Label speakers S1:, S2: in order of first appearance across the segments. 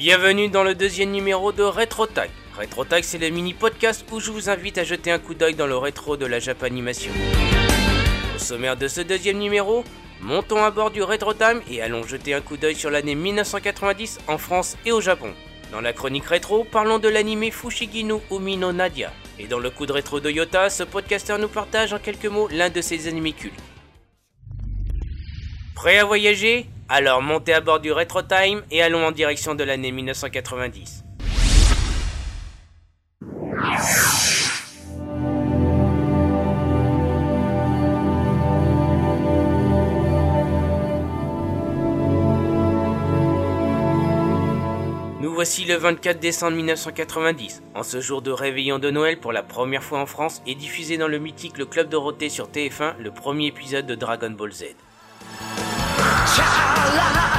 S1: Bienvenue dans le deuxième numéro de Retro Tag. Retro Tag, c'est le mini podcast où je vous invite à jeter un coup d'œil dans le rétro de la Japanimation. Au sommaire de ce deuxième numéro, montons à bord du Retro Time et allons jeter un coup d'œil sur l'année 1990 en France et au Japon. Dans la chronique rétro, parlons de l'anime Fushigi no Umi no Nadia. Et dans le coup de rétro de Yota, ce podcaster nous partage en quelques mots l'un de ses animés cultes. Prêt à voyager? Alors montez à bord du Retro Time et allons en direction de l'année 1990. Nous voici le 24 décembre 1990. En ce jour de réveillon de Noël pour la première fois en France est diffusé dans le mythique Le Club Dorothée sur TF1 le premier épisode de Dragon Ball Z.
S2: child.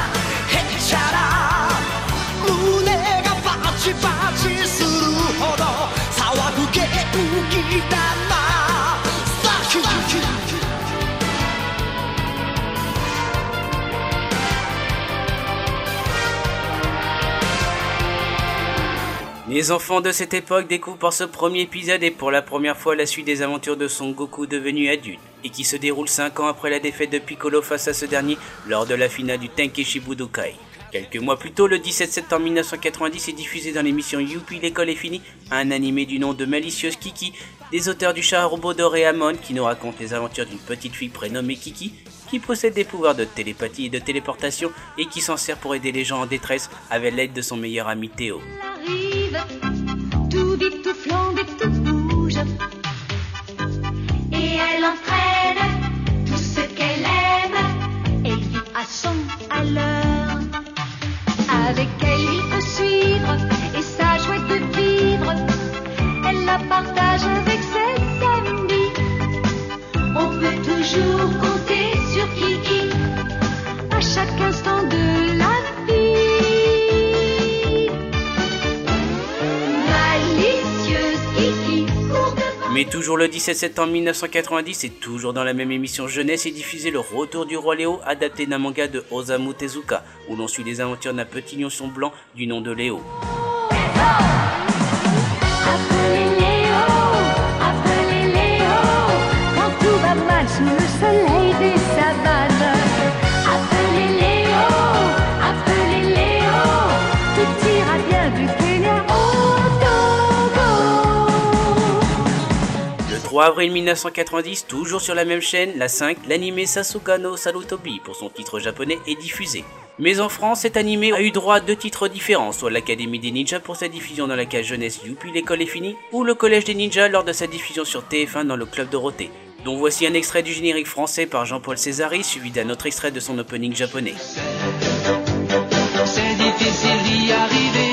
S1: Les enfants de cette époque découvrent par ce premier épisode et pour la première fois la suite des aventures de Son Goku devenu adulte, et qui se déroule 5 ans après la défaite de Piccolo face à ce dernier lors de la finale du Tenkeshi Budokai. Quelques mois plus tôt, le 17 septembre 1990, est diffusé dans l'émission Youpi l'école est finie, un animé du nom de Malicieuse Kiki, des auteurs du chat robot Doraemon qui nous raconte les aventures d'une petite fille prénommée Kiki, qui possède des pouvoirs de télépathie et de téléportation et qui s'en sert pour aider les gens en détresse avec l'aide de son meilleur ami Théo.
S3: Tout vite, tout flambe et tout bouge. Et elle entraîne tout ce qu'elle aime. Elle vit à son à l'heure. Avec elle, il faut suivre toujours
S1: le 17 septembre 1990 et toujours dans la même émission jeunesse est diffusé le retour du roi Léo adapté d'un manga de Osamu Tezuka où l'on suit les aventures d'un petit lionçon blanc du nom de Léo. 3 avril 1990, toujours sur la même chaîne, la 5, l'anime Sasuga no Sarutobi pour son titre japonais est diffusé. Mais en France, cet animé a eu droit à deux titres différents, soit l'Académie des Ninjas pour sa diffusion dans la case jeunesse Youpi l'école est finie, ou le Collège des Ninjas lors de sa diffusion sur TF1 dans le Club Dorothée. dont voici un extrait du générique français par Jean-Paul Césari, suivi d'un autre extrait de son opening japonais.
S4: C'est difficile d'y arriver.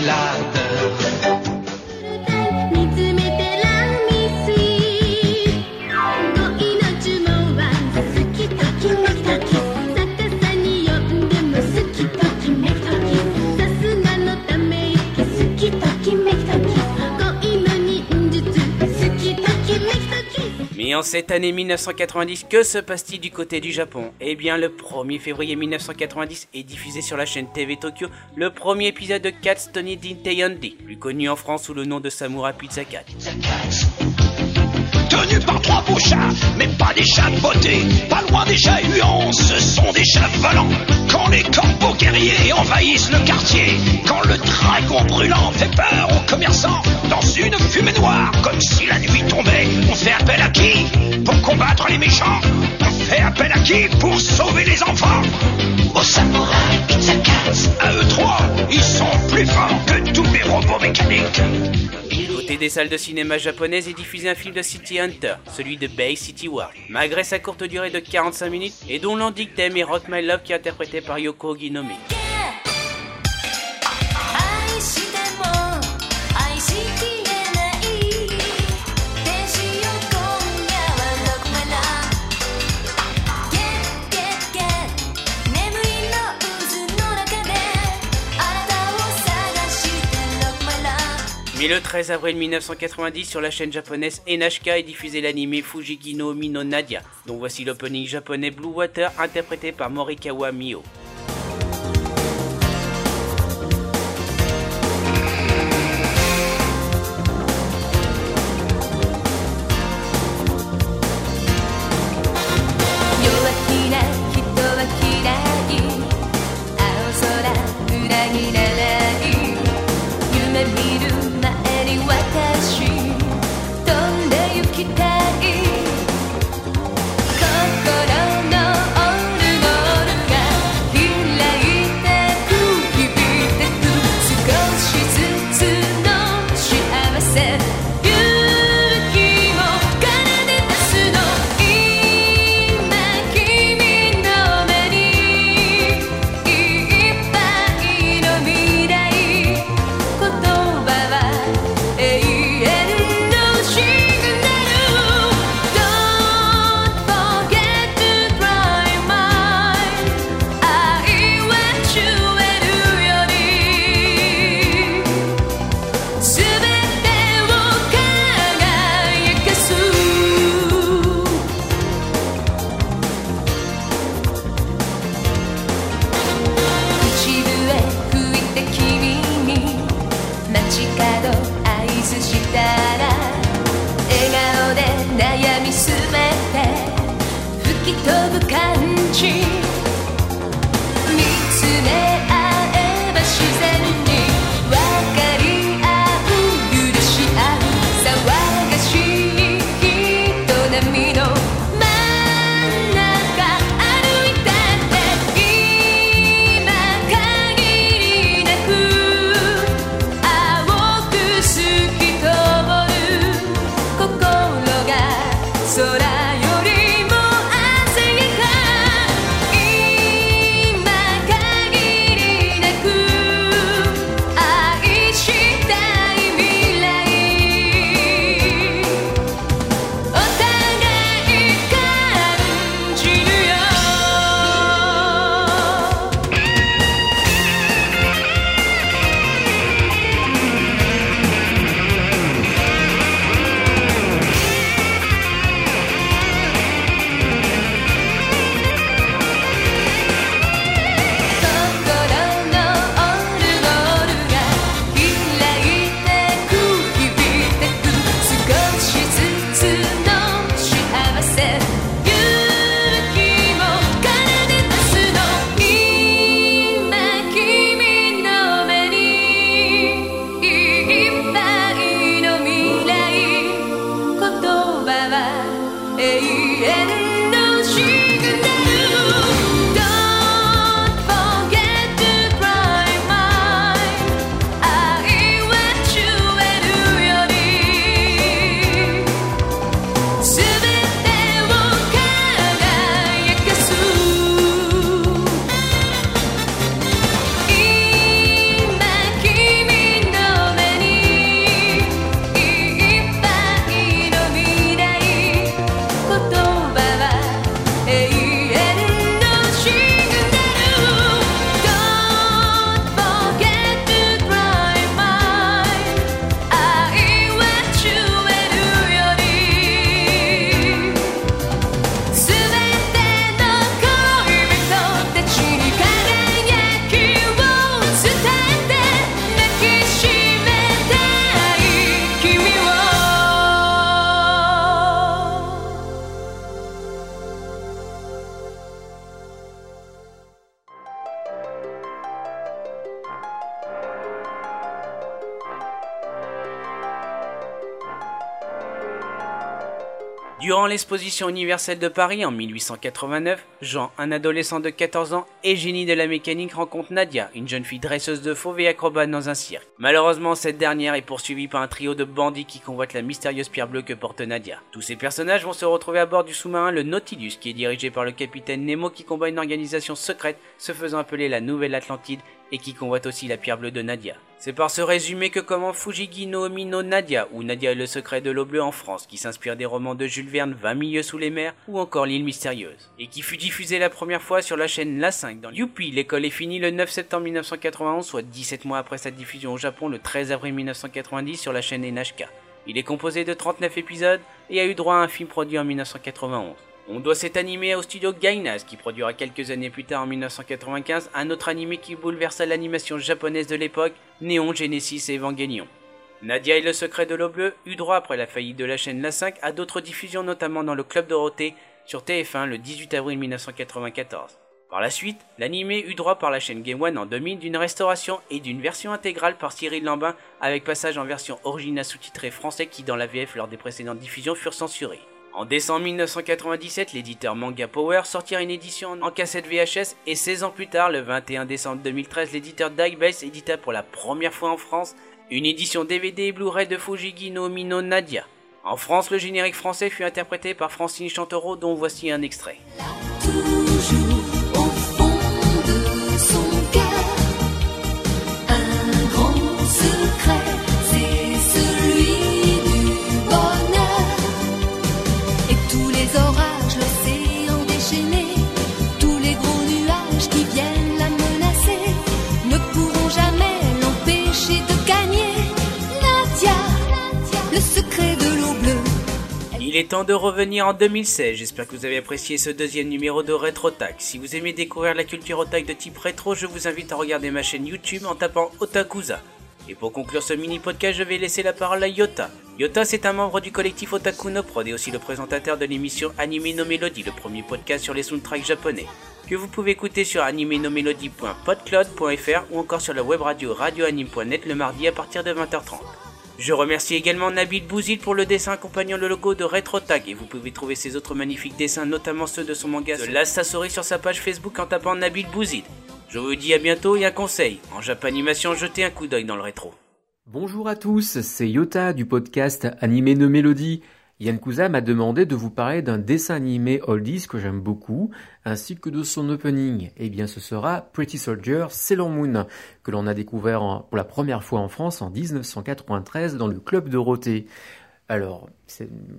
S3: Aguilar. き
S1: Mais en cette année 1990, que se passe-t-il du côté du Japon? Eh bien, le 1er février 1990 est diffusé sur la chaîne TV Tokyo le premier épisode de Cats Tony Dinteyandi, plus connu en France sous le nom de Samurai Pizza Cat.
S2: Tenus par trois beaux mais pas des chats de beauté, pas loin des chats ce sont des chats volants. Quand les corbeaux guerriers envahissent le quartier, quand le dragon brûlant fait peur aux commerçants, dans une fumée noire, comme si la nuit tombait, on fait appel à qui Pour combattre les méchants? On fait appel à qui Pour sauver les enfants? Aux samouraïs Pizza Cats À eux trois, ils sont plus forts que tous les robots mécaniques.
S1: Côté des salles de cinéma japonaises est diffusé un film de City Hunter, celui de Bay City War, malgré sa courte durée de 45 minutes et dont thème est Rock My Love qui est interprété pas Yoko
S5: Ginomi. Mais le 13 avril 1990, sur la chaîne japonaise NHK est diffusé l'anime Fujigino Mino Nadia, dont voici l'opening japonais Blue Water interprété par Morikawa Mio. l'exposition universelle de Paris en 1889, Jean, un adolescent de 14 ans et génie de la mécanique, rencontre Nadia, une jeune fille dresseuse de fauves et acrobate dans un cirque. Malheureusement, cette dernière est poursuivie par un trio de bandits qui convoitent la mystérieuse pierre bleue que porte Nadia. Tous ces personnages vont se retrouver à bord du sous-marin le Nautilus, qui est dirigé par le capitaine Nemo qui combat une organisation secrète se faisant appeler la Nouvelle Atlantide
S1: et qui convoite aussi la pierre bleue de Nadia. C'est par ce résumé que comment Fujigi no Omi no Nadia, ou Nadia et le secret de l'eau bleue en France, qui s'inspire des romans de Jules Verne 20 milieux sous les mers, ou encore l'île mystérieuse, et qui fut diffusé la première fois sur la chaîne La 5 dans Youpi, l'école est finie le 9 septembre 1991, soit 17 mois après sa diffusion au Japon le 13 avril 1990 sur la chaîne NHK. Il est composé de 39 épisodes et a eu droit à un film produit en 1991. On doit cet animé au studio Gainas qui produira quelques années plus tard en 1995 un autre animé qui bouleversa l'animation japonaise de l'époque, Néon Genesis Evangelion. Nadia et le secret de l'eau bleue eut droit après la faillite de la chaîne La 5 à d'autres diffusions notamment dans le Club Dorothée sur TF1 le 18 avril 1994. Par la suite, l'animé eut droit par la chaîne Game One en 2000 d'une restauration et d'une version intégrale par Cyril Lambin avec passage en version originale sous-titrée français qui dans la VF lors des précédentes diffusions furent censurés. En décembre 1997, l'éditeur Manga Power sortira une édition en cassette VHS et 16 ans plus tard, le 21 décembre 2013, l'éditeur Digbase édita pour la première fois en France une édition DVD et Blu-ray de Fujigi no Mino Nadia. En France, le générique français fut interprété par Francine Chantereau dont voici un extrait. Est temps de revenir en 2016, j'espère que vous avez apprécié ce deuxième numéro de RetroTag. Si vous aimez découvrir la culture otaku de type rétro, je vous invite à regarder ma chaîne YouTube en tapant Otakuza. Et pour conclure ce mini podcast, je vais laisser la parole à Yota. Yota, c'est un membre du collectif Otaku no Prod et aussi le présentateur de l'émission Anime no Melody, le premier podcast sur les soundtracks japonais, que vous pouvez écouter sur animenomelody.podcloud.fr ou encore sur la web radio radioanime.net le mardi à partir de 20h30. Je remercie également Nabil Bouzid pour le dessin accompagnant le logo de RetroTag et vous pouvez trouver ses autres magnifiques dessins, notamment ceux de son manga The Last Sassori sur sa page Facebook en tapant Nabil Bouzid. Je vous dis à bientôt et un conseil, en Japanimation jetez un coup d'œil dans le rétro.
S6: Bonjour à tous, c'est Yota du podcast Animé no Mélodie. Yann Kuza m'a demandé de vous parler d'un dessin animé oldies que j'aime beaucoup, ainsi que de son opening. Eh bien, ce sera Pretty Soldier Sailor Moon, que l'on a découvert pour la première fois en France en 1993 dans le club Dorothée. Alors,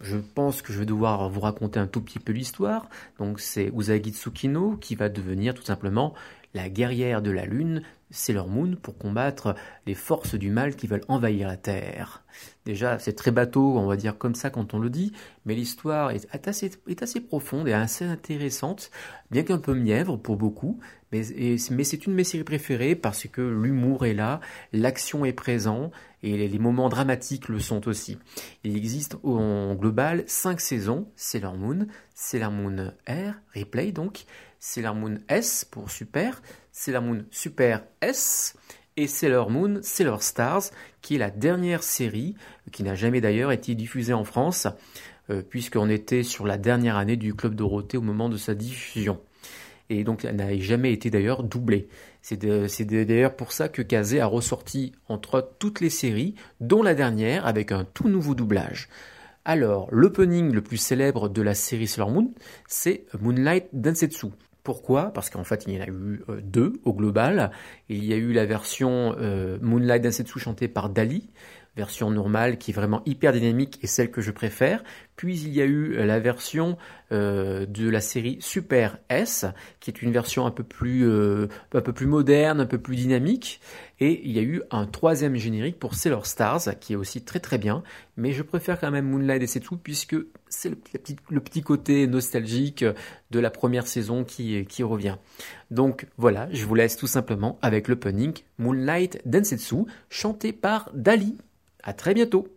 S6: je pense que je vais devoir vous raconter un tout petit peu l'histoire. Donc, c'est Usagi Tsukino qui va devenir tout simplement la guerrière de la Lune, Sailor Moon, pour combattre les forces du mal qui veulent envahir la Terre. Déjà, c'est très bateau, on va dire comme ça quand on le dit, mais l'histoire est assez, profonde et assez intéressante, bien qu'un peu mièvre pour beaucoup, mais, c'est une de mes séries préférées parce que l'humour est là, l'action est présent, et les, moments dramatiques le sont aussi. Il existe en global cinq saisons, Sailor Moon, Sailor Moon R, replay donc, Sailor Moon S pour Super, Sailor Moon Super S, et Sailor Moon Sailor Stars, qui est la dernière série, qui n'a jamais d'ailleurs été diffusée en France, euh, puisqu'on était sur la dernière année du Club Dorothée au moment de sa diffusion. Et donc elle n'a jamais été d'ailleurs doublée. C'est d'ailleurs pour ça que Kazé a ressorti entre toutes les séries, dont la dernière, avec un tout nouveau doublage. Alors, l'opening le plus célèbre de la série Sailor Moon, c'est Moonlight Densetsu. Pourquoi? Parce qu'en fait, il y en a eu euh, deux au global. Il y a eu la version euh, Moonlight Densetsu chantée par Dali, version normale qui est vraiment hyper dynamique et celle que je préfère. Puis il y a eu euh, la version euh, de la série Super S, qui est une version un peu plus, euh, un peu plus moderne, un peu plus dynamique. Et il y a eu un troisième générique pour Sailor Stars, qui est aussi très très bien. Mais je préfère quand même Moonlight et c'est tout, puisque c'est le, le petit côté nostalgique de la première saison qui, qui revient. Donc voilà, je vous laisse tout simplement avec l'opening Moonlight Densetsu, chanté par Dali. À très bientôt